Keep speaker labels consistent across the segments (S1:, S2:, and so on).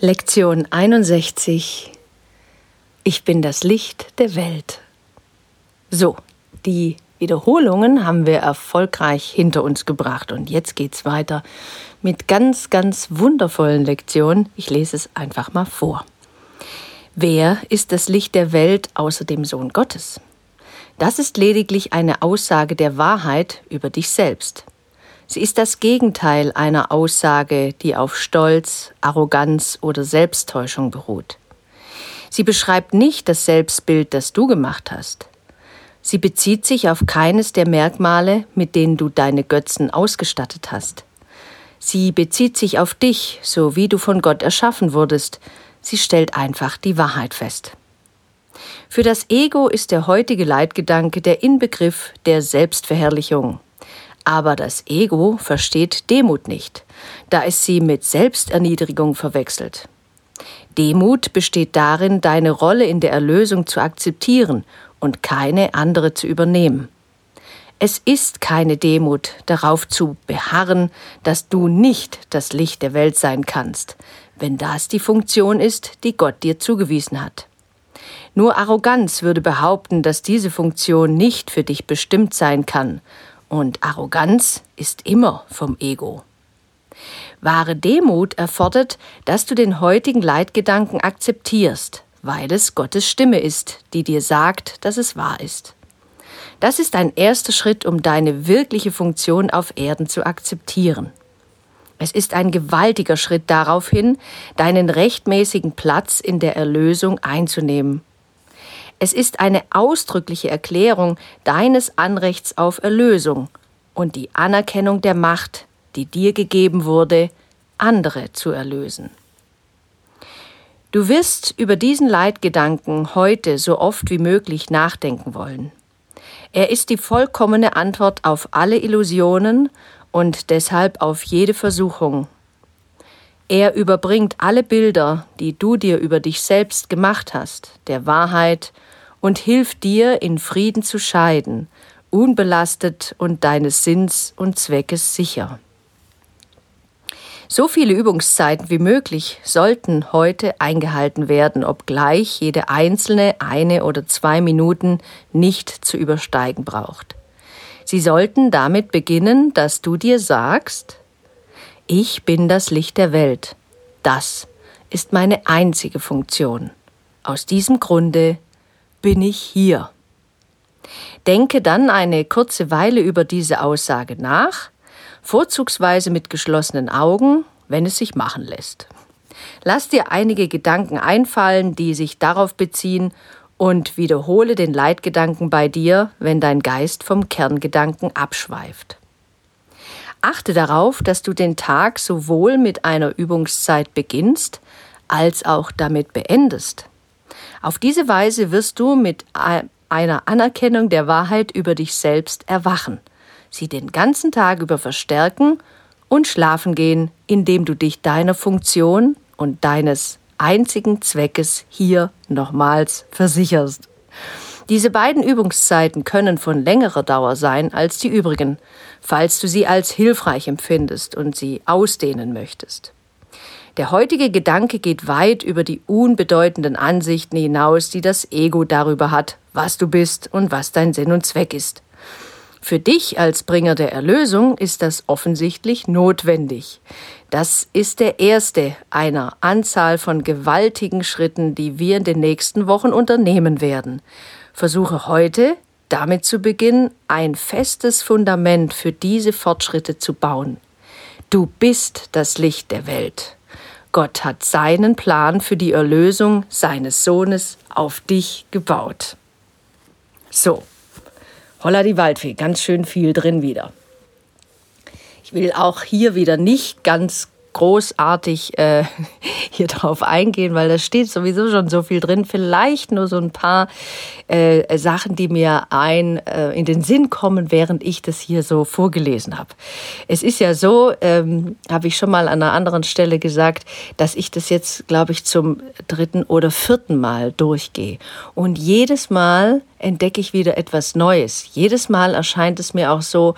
S1: Lektion 61 Ich bin das Licht der Welt. So, die Wiederholungen haben wir erfolgreich hinter uns gebracht und jetzt geht's weiter mit ganz, ganz wundervollen Lektionen. Ich lese es einfach mal vor. Wer ist das Licht der Welt außer dem Sohn Gottes? Das ist lediglich eine Aussage der Wahrheit über dich selbst. Sie ist das Gegenteil einer Aussage, die auf Stolz, Arroganz oder Selbsttäuschung beruht. Sie beschreibt nicht das Selbstbild, das du gemacht hast. Sie bezieht sich auf keines der Merkmale, mit denen du deine Götzen ausgestattet hast. Sie bezieht sich auf dich, so wie du von Gott erschaffen wurdest. Sie stellt einfach die Wahrheit fest. Für das Ego ist der heutige Leitgedanke der Inbegriff der Selbstverherrlichung. Aber das Ego versteht Demut nicht, da es sie mit Selbsterniedrigung verwechselt. Demut besteht darin, deine Rolle in der Erlösung zu akzeptieren und keine andere zu übernehmen. Es ist keine Demut, darauf zu beharren, dass du nicht das Licht der Welt sein kannst, wenn das die Funktion ist, die Gott dir zugewiesen hat. Nur Arroganz würde behaupten, dass diese Funktion nicht für dich bestimmt sein kann und Arroganz ist immer vom Ego. Wahre Demut erfordert, dass du den heutigen Leitgedanken akzeptierst, weil es Gottes Stimme ist, die dir sagt, dass es wahr ist. Das ist ein erster Schritt, um deine wirkliche Funktion auf Erden zu akzeptieren. Es ist ein gewaltiger Schritt darauf hin, deinen rechtmäßigen Platz in der Erlösung einzunehmen es ist eine ausdrückliche Erklärung deines Anrechts auf Erlösung und die Anerkennung der Macht, die dir gegeben wurde, andere zu erlösen. Du wirst über diesen Leitgedanken heute so oft wie möglich nachdenken wollen. Er ist die vollkommene Antwort auf alle Illusionen und deshalb auf jede Versuchung. Er überbringt alle Bilder, die du dir über dich selbst gemacht hast, der Wahrheit und hilft dir, in Frieden zu scheiden, unbelastet und deines Sinns und Zweckes sicher. So viele Übungszeiten wie möglich sollten heute eingehalten werden, obgleich jede einzelne eine oder zwei Minuten nicht zu übersteigen braucht. Sie sollten damit beginnen, dass du dir sagst, ich bin das Licht der Welt. Das ist meine einzige Funktion. Aus diesem Grunde bin ich hier. Denke dann eine kurze Weile über diese Aussage nach, vorzugsweise mit geschlossenen Augen, wenn es sich machen lässt. Lass dir einige Gedanken einfallen, die sich darauf beziehen, und wiederhole den Leitgedanken bei dir, wenn dein Geist vom Kerngedanken abschweift. Achte darauf, dass du den Tag sowohl mit einer Übungszeit beginnst, als auch damit beendest. Auf diese Weise wirst du mit einer Anerkennung der Wahrheit über dich selbst erwachen, sie den ganzen Tag über verstärken und schlafen gehen, indem du dich deiner Funktion und deines einzigen Zweckes hier nochmals versicherst. Diese beiden Übungszeiten können von längerer Dauer sein als die übrigen, falls du sie als hilfreich empfindest und sie ausdehnen möchtest. Der heutige Gedanke geht weit über die unbedeutenden Ansichten hinaus, die das Ego darüber hat, was du bist und was dein Sinn und Zweck ist. Für dich als Bringer der Erlösung ist das offensichtlich notwendig. Das ist der erste einer Anzahl von gewaltigen Schritten, die wir in den nächsten Wochen unternehmen werden. Versuche heute, damit zu beginnen, ein festes Fundament für diese Fortschritte zu bauen. Du bist das Licht der Welt. Gott hat seinen Plan für die Erlösung seines Sohnes auf dich gebaut. So, holla die Waldfee, ganz schön viel drin wieder. Ich will auch hier wieder nicht ganz großartig äh, hier drauf eingehen, weil da steht sowieso schon so viel drin. Vielleicht nur so ein paar äh, Sachen, die mir ein äh, in den Sinn kommen, während ich das hier so vorgelesen habe. Es ist ja so, ähm, habe ich schon mal an einer anderen Stelle gesagt, dass ich das jetzt, glaube ich, zum dritten oder vierten Mal durchgehe. Und jedes Mal entdecke ich wieder etwas Neues. Jedes Mal erscheint es mir auch so,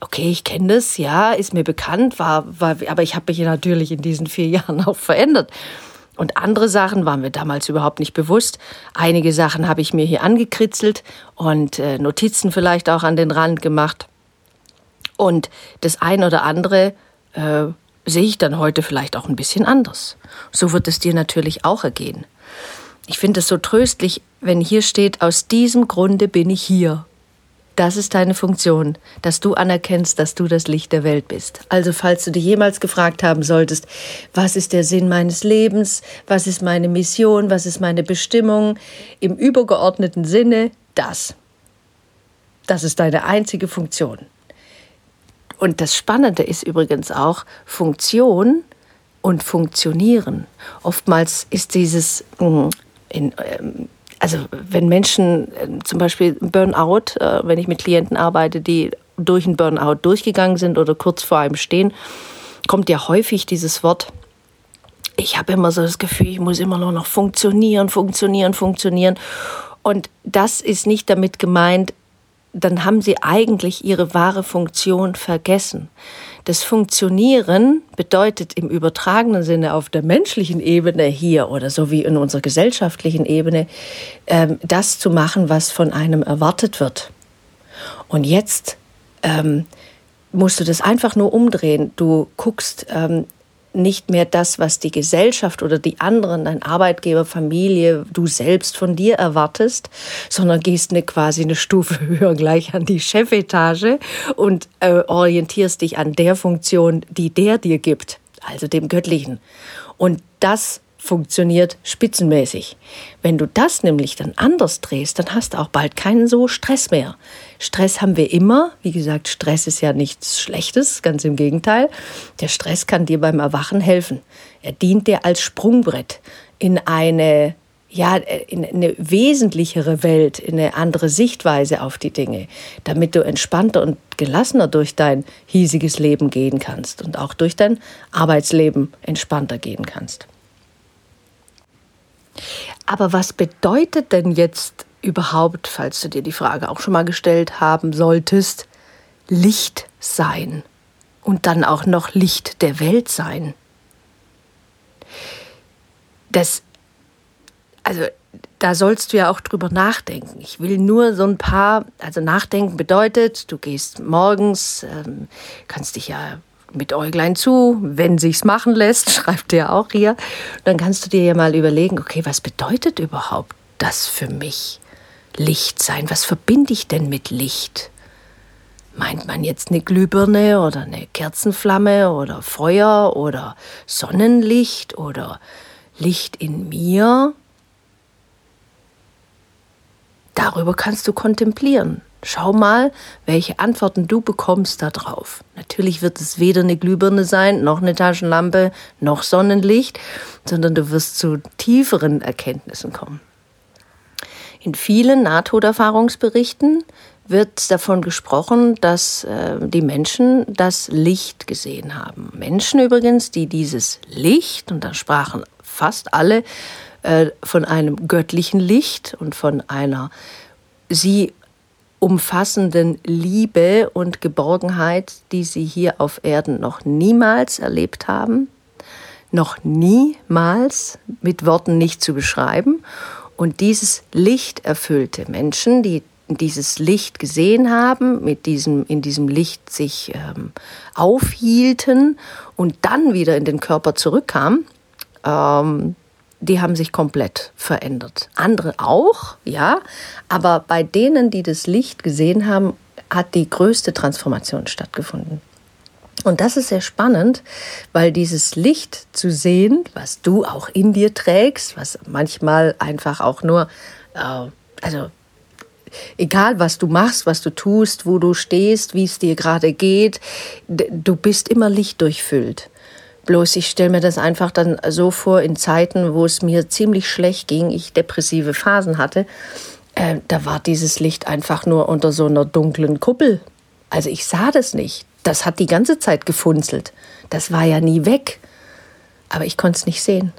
S1: okay, ich kenne das, ja, ist mir bekannt, war, war, aber ich habe mich natürlich in diesen vier Jahren auch verändert. und andere Sachen waren mir damals überhaupt nicht bewusst. Einige Sachen habe ich mir hier angekritzelt und äh, Notizen vielleicht auch an den Rand gemacht. Und das ein oder andere äh, sehe ich dann heute vielleicht auch ein bisschen anders. So wird es dir natürlich auch ergehen. Ich finde es so tröstlich, wenn hier steht, aus diesem Grunde bin ich hier. Das ist deine Funktion, dass du anerkennst, dass du das Licht der Welt bist. Also falls du dir jemals gefragt haben solltest, was ist der Sinn meines Lebens, was ist meine Mission, was ist meine Bestimmung, im übergeordneten Sinne, das. Das ist deine einzige Funktion. Und das Spannende ist übrigens auch Funktion und Funktionieren. Oftmals ist dieses hm, in, ähm, also wenn Menschen äh, zum Beispiel Burnout, äh, wenn ich mit Klienten arbeite, die durch einen Burnout durchgegangen sind oder kurz vor einem stehen, kommt ja häufig dieses Wort, ich habe immer so das Gefühl, ich muss immer nur noch funktionieren, funktionieren, funktionieren. Und das ist nicht damit gemeint, dann haben sie eigentlich ihre wahre Funktion vergessen. Das Funktionieren bedeutet im übertragenen Sinne auf der menschlichen Ebene hier oder so wie in unserer gesellschaftlichen Ebene, ähm, das zu machen, was von einem erwartet wird. Und jetzt ähm, musst du das einfach nur umdrehen. Du guckst ähm, nicht mehr das, was die Gesellschaft oder die anderen, dein Arbeitgeber, Familie, du selbst von dir erwartest, sondern gehst eine, quasi eine Stufe höher gleich an die Chefetage und äh, orientierst dich an der Funktion, die der dir gibt, also dem Göttlichen. Und das funktioniert spitzenmäßig. Wenn du das nämlich dann anders drehst, dann hast du auch bald keinen so Stress mehr. Stress haben wir immer. Wie gesagt, Stress ist ja nichts Schlechtes, ganz im Gegenteil. Der Stress kann dir beim Erwachen helfen. Er dient dir als Sprungbrett in eine ja, in eine wesentlichere Welt, in eine andere Sichtweise auf die Dinge, damit du entspannter und gelassener durch dein hiesiges Leben gehen kannst und auch durch dein Arbeitsleben entspannter gehen kannst. Aber was bedeutet denn jetzt überhaupt, falls du dir die Frage auch schon mal gestellt haben solltest, Licht sein und dann auch noch Licht der Welt sein? Das, also da sollst du ja auch drüber nachdenken. Ich will nur so ein paar, also nachdenken bedeutet, du gehst morgens, ähm, kannst dich ja mit Äuglein zu, wenn sich's machen lässt, schreibt er auch hier. Dann kannst du dir ja mal überlegen, okay, was bedeutet überhaupt das für mich? Licht sein, was verbinde ich denn mit Licht? Meint man jetzt eine Glühbirne oder eine Kerzenflamme oder Feuer oder Sonnenlicht oder Licht in mir? Darüber kannst du kontemplieren. Schau mal, welche Antworten du bekommst darauf. Natürlich wird es weder eine Glühbirne sein, noch eine Taschenlampe, noch Sonnenlicht, sondern du wirst zu tieferen Erkenntnissen kommen. In vielen Nahtoderfahrungsberichten wird davon gesprochen, dass äh, die Menschen das Licht gesehen haben. Menschen übrigens, die dieses Licht, und da sprachen fast alle äh, von einem göttlichen Licht und von einer sie umfassenden Liebe und Geborgenheit, die sie hier auf Erden noch niemals erlebt haben, noch niemals mit Worten nicht zu beschreiben. Und dieses Licht erfüllte Menschen, die dieses Licht gesehen haben, mit diesem, in diesem Licht sich ähm, aufhielten und dann wieder in den Körper zurückkamen, ähm, die haben sich komplett verändert. Andere auch, ja, aber bei denen, die das Licht gesehen haben, hat die größte Transformation stattgefunden. Und das ist sehr spannend, weil dieses Licht zu sehen, was du auch in dir trägst, was manchmal einfach auch nur, äh, also egal was du machst, was du tust, wo du stehst, wie es dir gerade geht, du bist immer lichtdurchfüllt. Bloß ich stelle mir das einfach dann so vor in Zeiten, wo es mir ziemlich schlecht ging, ich depressive Phasen hatte, äh, da war dieses Licht einfach nur unter so einer dunklen Kuppel. Also ich sah das nicht. Das hat die ganze Zeit gefunzelt. Das war ja nie weg. Aber ich konnte es nicht sehen,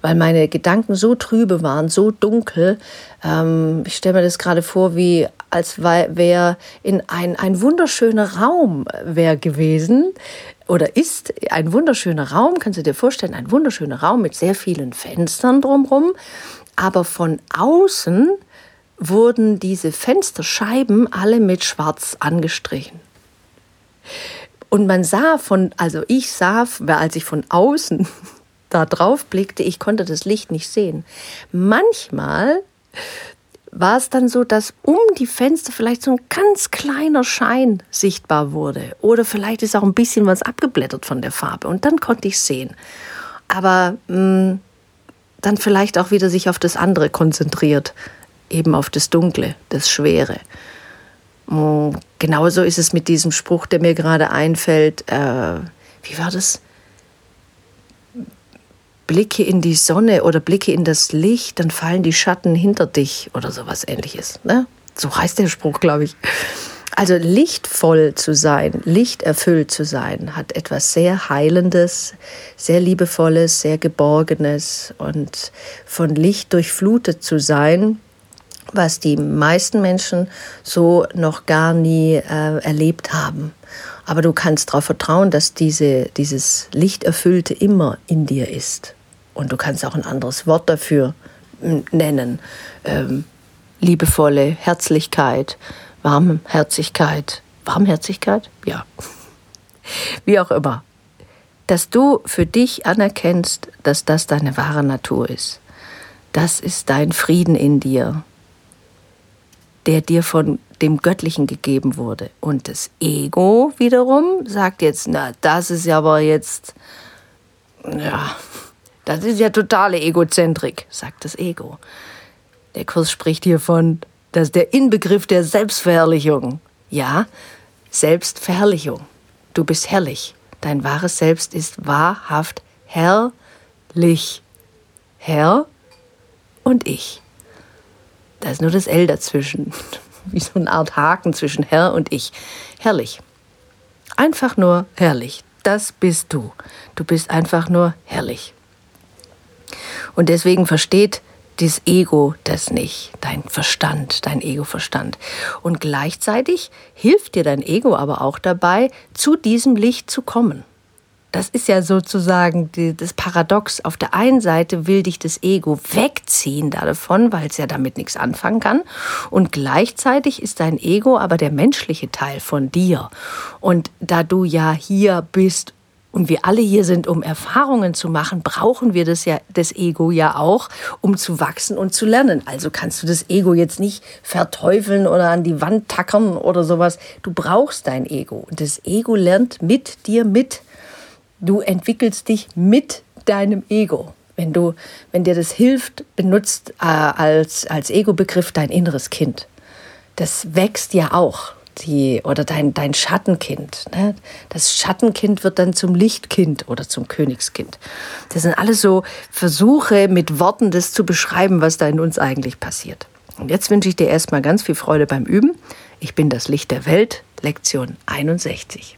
S1: weil meine Gedanken so trübe waren, so dunkel. Ähm, ich stelle mir das gerade vor, wie als wäre in ein, ein wunderschöner Raum wäre gewesen oder ist ein wunderschöner Raum, kannst du dir vorstellen, ein wunderschöner Raum mit sehr vielen Fenstern drumherum. Aber von außen wurden diese Fensterscheiben alle mit Schwarz angestrichen. Und man sah von, also ich sah, als ich von außen da drauf blickte, ich konnte das Licht nicht sehen. Manchmal war es dann so, dass um die Fenster vielleicht so ein ganz kleiner Schein sichtbar wurde. Oder vielleicht ist auch ein bisschen was abgeblättert von der Farbe. Und dann konnte ich sehen. Aber mh, mm, dann vielleicht auch wieder sich auf das andere konzentriert. Eben auf das Dunkle, das Schwere. Mm, genauso ist es mit diesem Spruch, der mir gerade einfällt. Äh, wie war das? Blicke in die Sonne oder Blicke in das Licht, dann fallen die Schatten hinter dich oder sowas ähnliches. Ne? So heißt der Spruch, glaube ich. Also lichtvoll zu sein, lichterfüllt zu sein, hat etwas sehr Heilendes, sehr Liebevolles, sehr Geborgenes und von Licht durchflutet zu sein, was die meisten Menschen so noch gar nie äh, erlebt haben. Aber du kannst darauf vertrauen, dass diese, dieses Lichterfüllte immer in dir ist. Und du kannst auch ein anderes Wort dafür nennen. Ähm, liebevolle Herzlichkeit, Warmherzigkeit. Warmherzigkeit? Ja. Wie auch immer. Dass du für dich anerkennst, dass das deine wahre Natur ist. Das ist dein Frieden in dir, der dir von dem Göttlichen gegeben wurde. Und das Ego wiederum sagt jetzt, na, das ist ja aber jetzt, ja, das ist ja totale Egozentrik, sagt das Ego. Der Kurs spricht hier von, dass der Inbegriff der Selbstverherrlichung. Ja, Selbstverherrlichung. Du bist herrlich. Dein wahres Selbst ist wahrhaft herrlich. Herr und ich. Da ist nur das L dazwischen. Wie so eine Art Haken zwischen Herr und ich. Herrlich. Einfach nur herrlich. Das bist du. Du bist einfach nur herrlich. Und deswegen versteht das Ego das nicht, dein Verstand, dein Ego-Verstand. Und gleichzeitig hilft dir dein Ego aber auch dabei, zu diesem Licht zu kommen. Das ist ja sozusagen die, das Paradox. Auf der einen Seite will dich das Ego wegziehen davon, weil es ja damit nichts anfangen kann. Und gleichzeitig ist dein Ego aber der menschliche Teil von dir. Und da du ja hier bist, und wir alle hier sind, um Erfahrungen zu machen, brauchen wir das ja, das Ego ja auch, um zu wachsen und zu lernen. Also kannst du das Ego jetzt nicht verteufeln oder an die Wand tackern oder sowas. Du brauchst dein Ego. Und das Ego lernt mit dir mit. Du entwickelst dich mit deinem Ego. Wenn du, wenn dir das hilft, benutzt äh, als, als Ego-Begriff dein inneres Kind. Das wächst ja auch die, oder dein, dein Schattenkind. Ne? Das Schattenkind wird dann zum Lichtkind oder zum Königskind. Das sind alles so Versuche, mit Worten das zu beschreiben, was da in uns eigentlich passiert. Und jetzt wünsche ich dir erstmal ganz viel Freude beim Üben. Ich bin das Licht der Welt, Lektion 61.